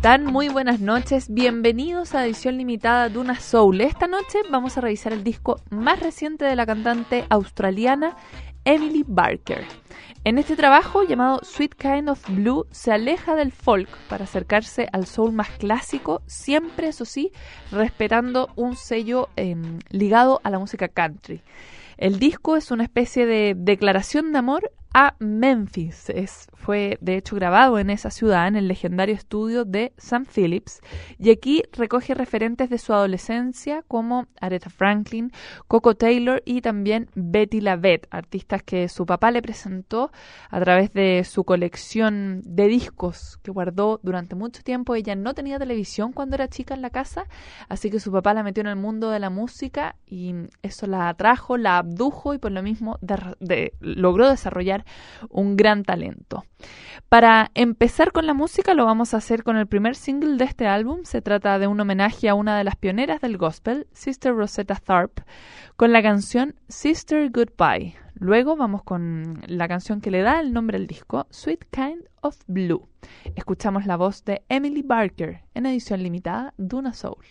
Muy buenas noches. Bienvenidos a edición limitada de Una Soul. Esta noche vamos a revisar el disco más reciente de la cantante australiana Emily Barker. En este trabajo llamado Sweet Kind of Blue se aleja del folk para acercarse al soul más clásico, siempre eso sí, respetando un sello em, ligado a la música country. El disco es una especie de declaración de amor a Memphis. Es, fue de hecho grabado en esa ciudad, en el legendario estudio de Sam Phillips, y aquí recoge referentes de su adolescencia como Aretha Franklin, Coco Taylor y también Betty LaVette, artistas que su papá le presentó a través de su colección de discos que guardó durante mucho tiempo. Ella no tenía televisión cuando era chica en la casa, así que su papá la metió en el mundo de la música y eso la atrajo, la abdujo y por lo mismo logró desarrollar un gran talento. Para empezar con la música lo vamos a hacer con el primer single de este álbum. Se trata de un homenaje a una de las pioneras del gospel, Sister Rosetta Tharpe, con la canción Sister Goodbye. Luego vamos con la canción que le da el nombre al disco, Sweet Kind of Blue. Escuchamos la voz de Emily Barker en edición limitada Duna Soul.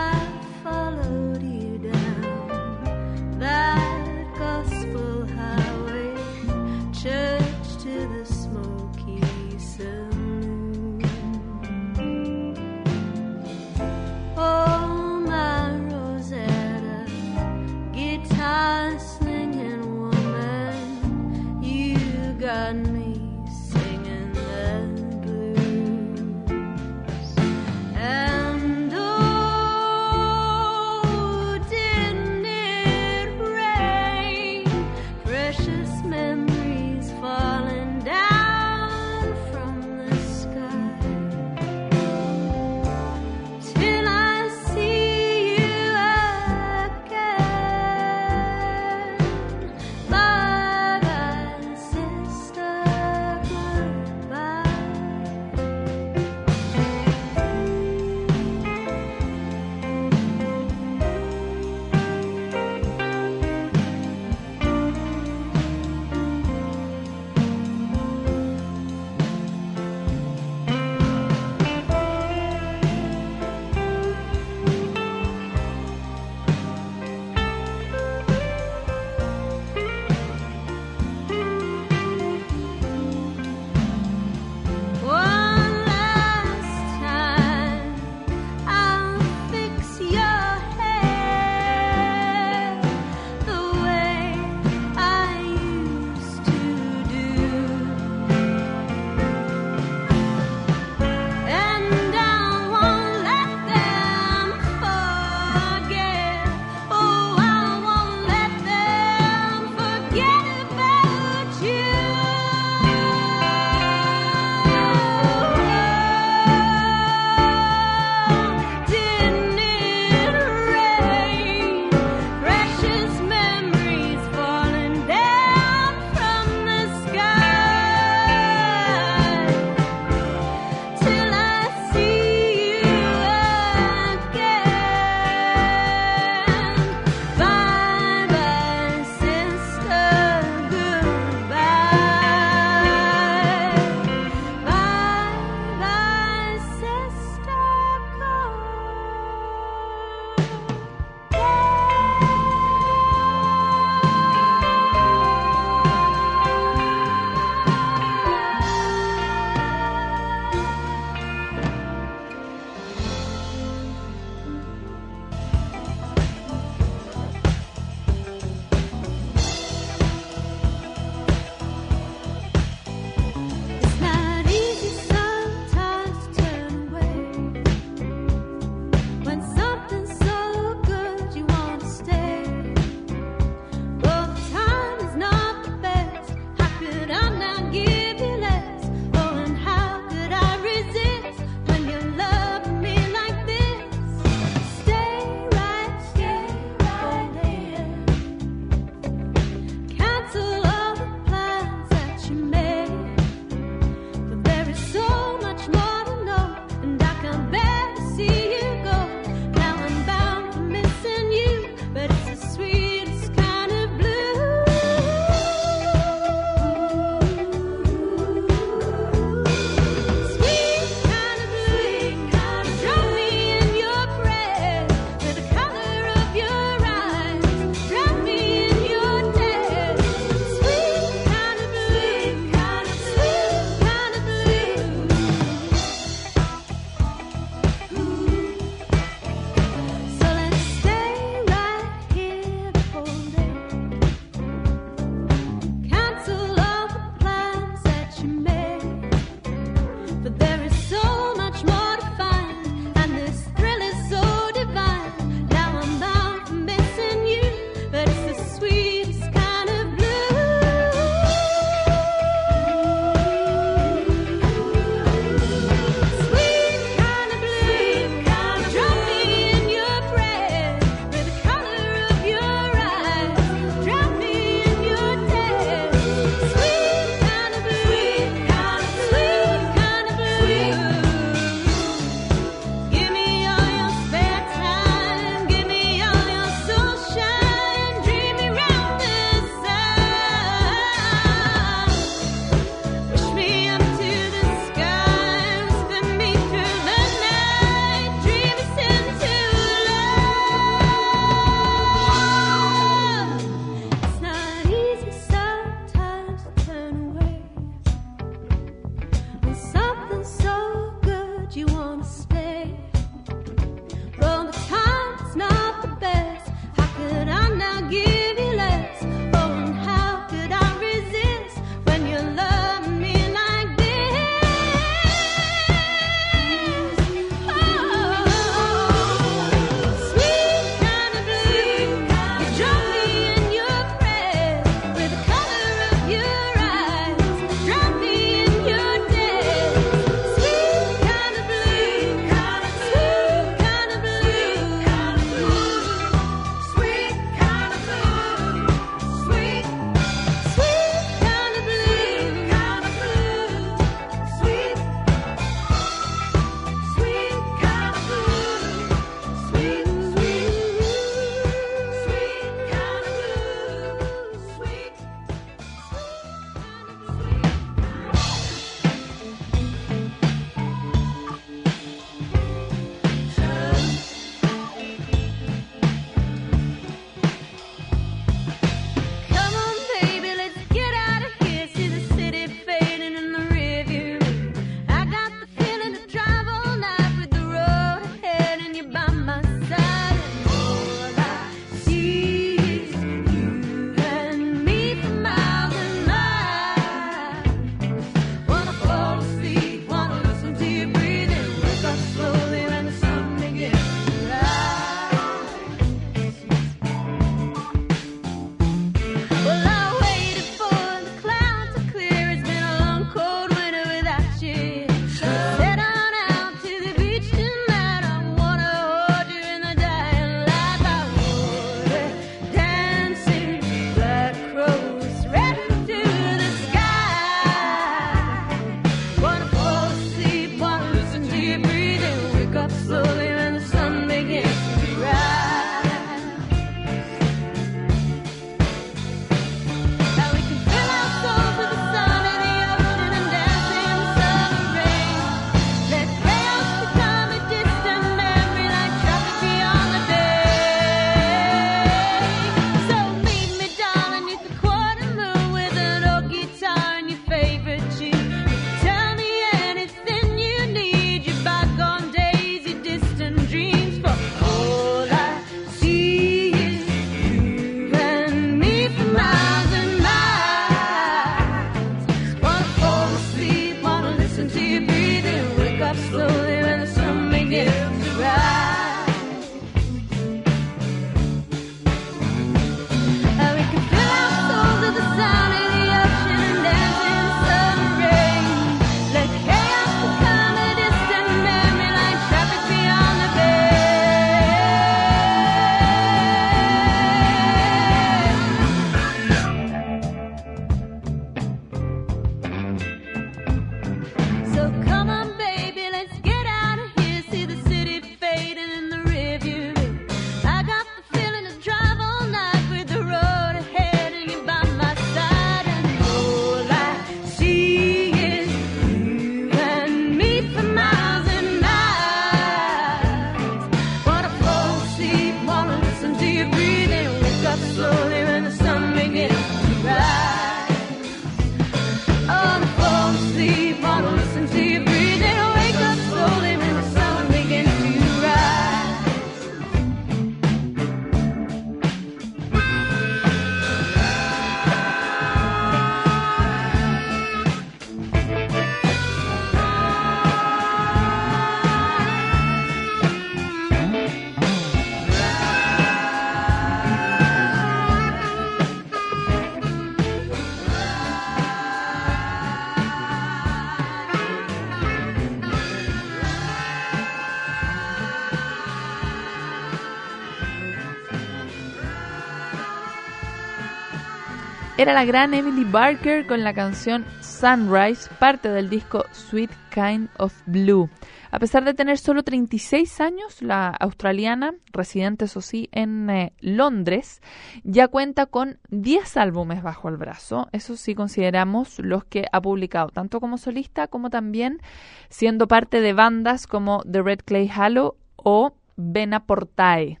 La gran Emily Barker con la canción Sunrise, parte del disco Sweet Kind of Blue. A pesar de tener solo 36 años, la australiana, residente eso sí en eh, Londres, ya cuenta con 10 álbumes bajo el brazo. Eso sí consideramos los que ha publicado, tanto como solista como también siendo parte de bandas como The Red Clay Halo o Vena Portae.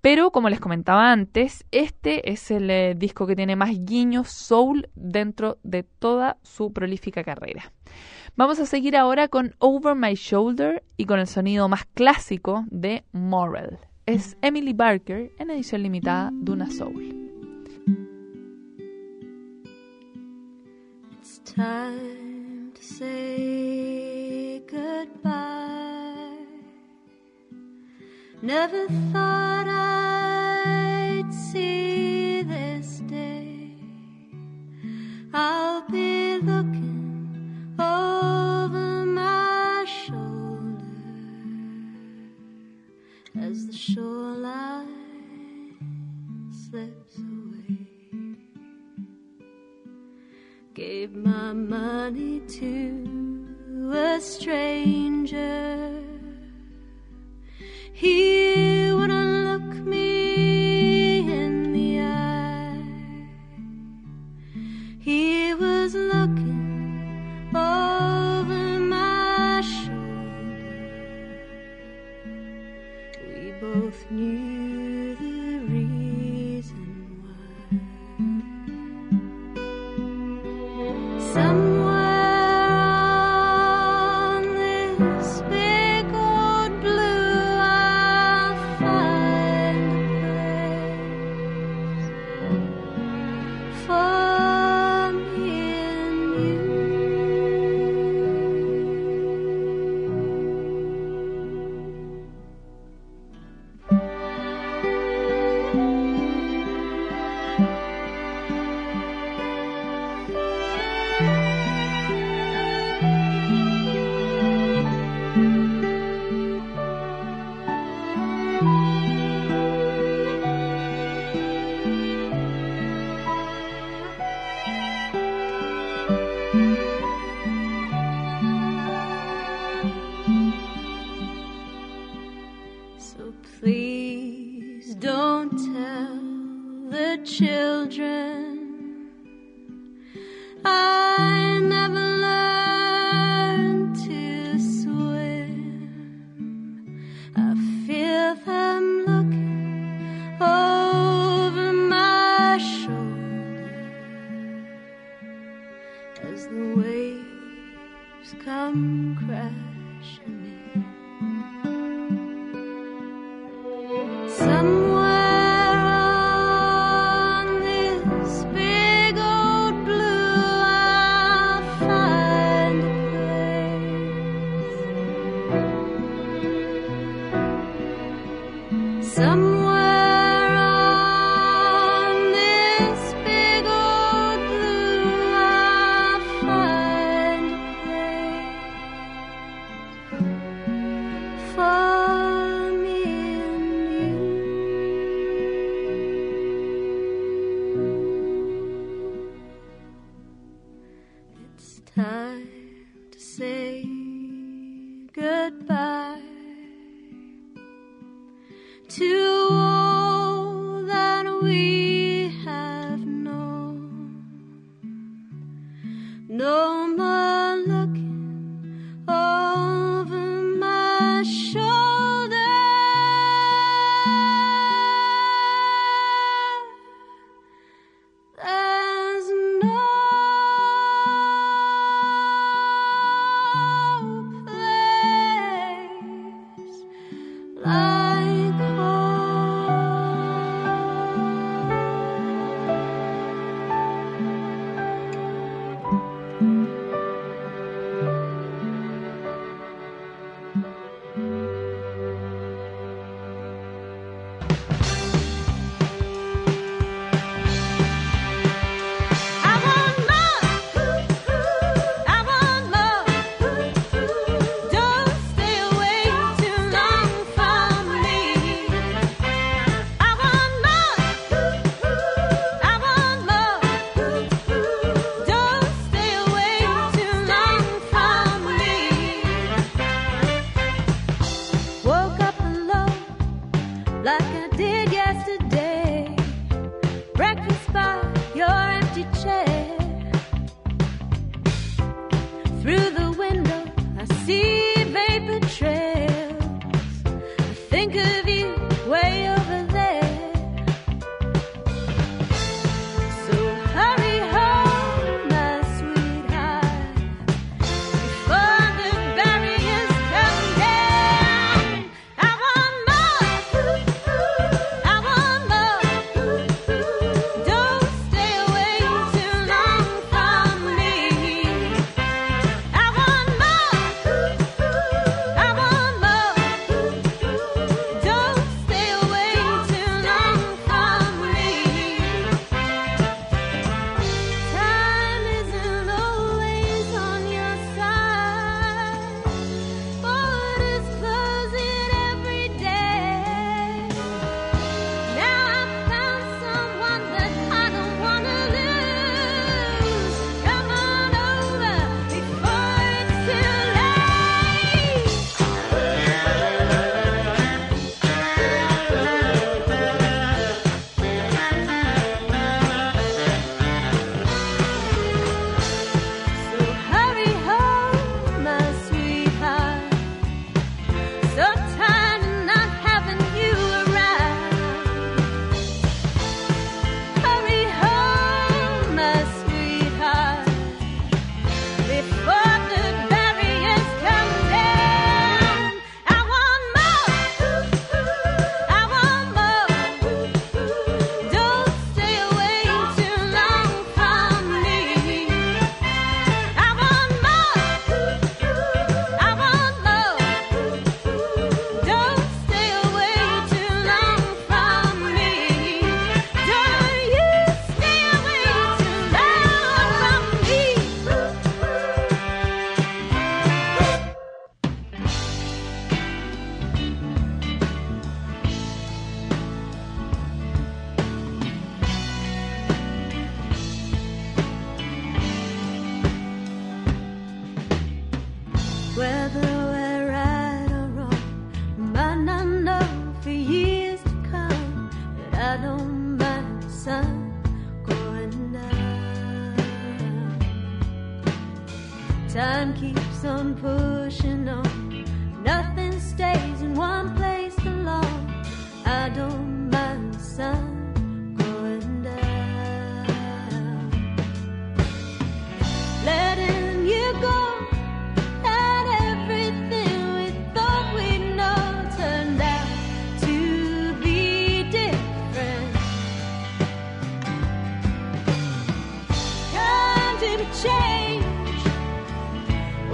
Pero como les comentaba antes, este es el eh, disco que tiene más guiños soul dentro de toda su prolífica carrera. Vamos a seguir ahora con Over My Shoulder y con el sonido más clásico de Moral. Es Emily Barker en edición limitada de una Soul. time to say goodbye. Never thought I'd see this day. I'll be looking over my shoulder as the shoreline slips away. Gave my money to a stranger he goodbye to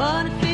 What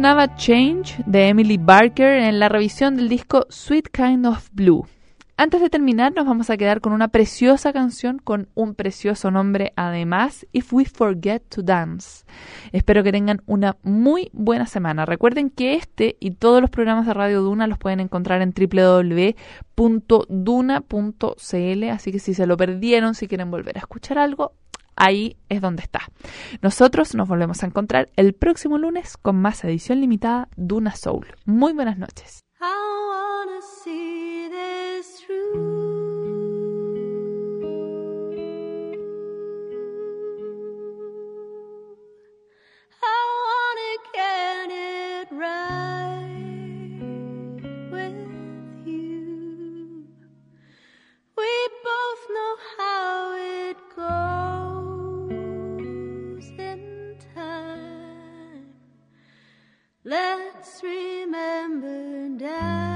sonaba Change de Emily Barker en la revisión del disco Sweet Kind of Blue. Antes de terminar, nos vamos a quedar con una preciosa canción con un precioso nombre además, If We Forget to Dance. Espero que tengan una muy buena semana. Recuerden que este y todos los programas de Radio Duna los pueden encontrar en www.duna.cl, así que si se lo perdieron, si quieren volver a escuchar algo, ahí es donde está. Nosotros nos volvemos a encontrar el próximo lunes con más edición limitada de Una Soul. Muy buenas noches. Let's remember now.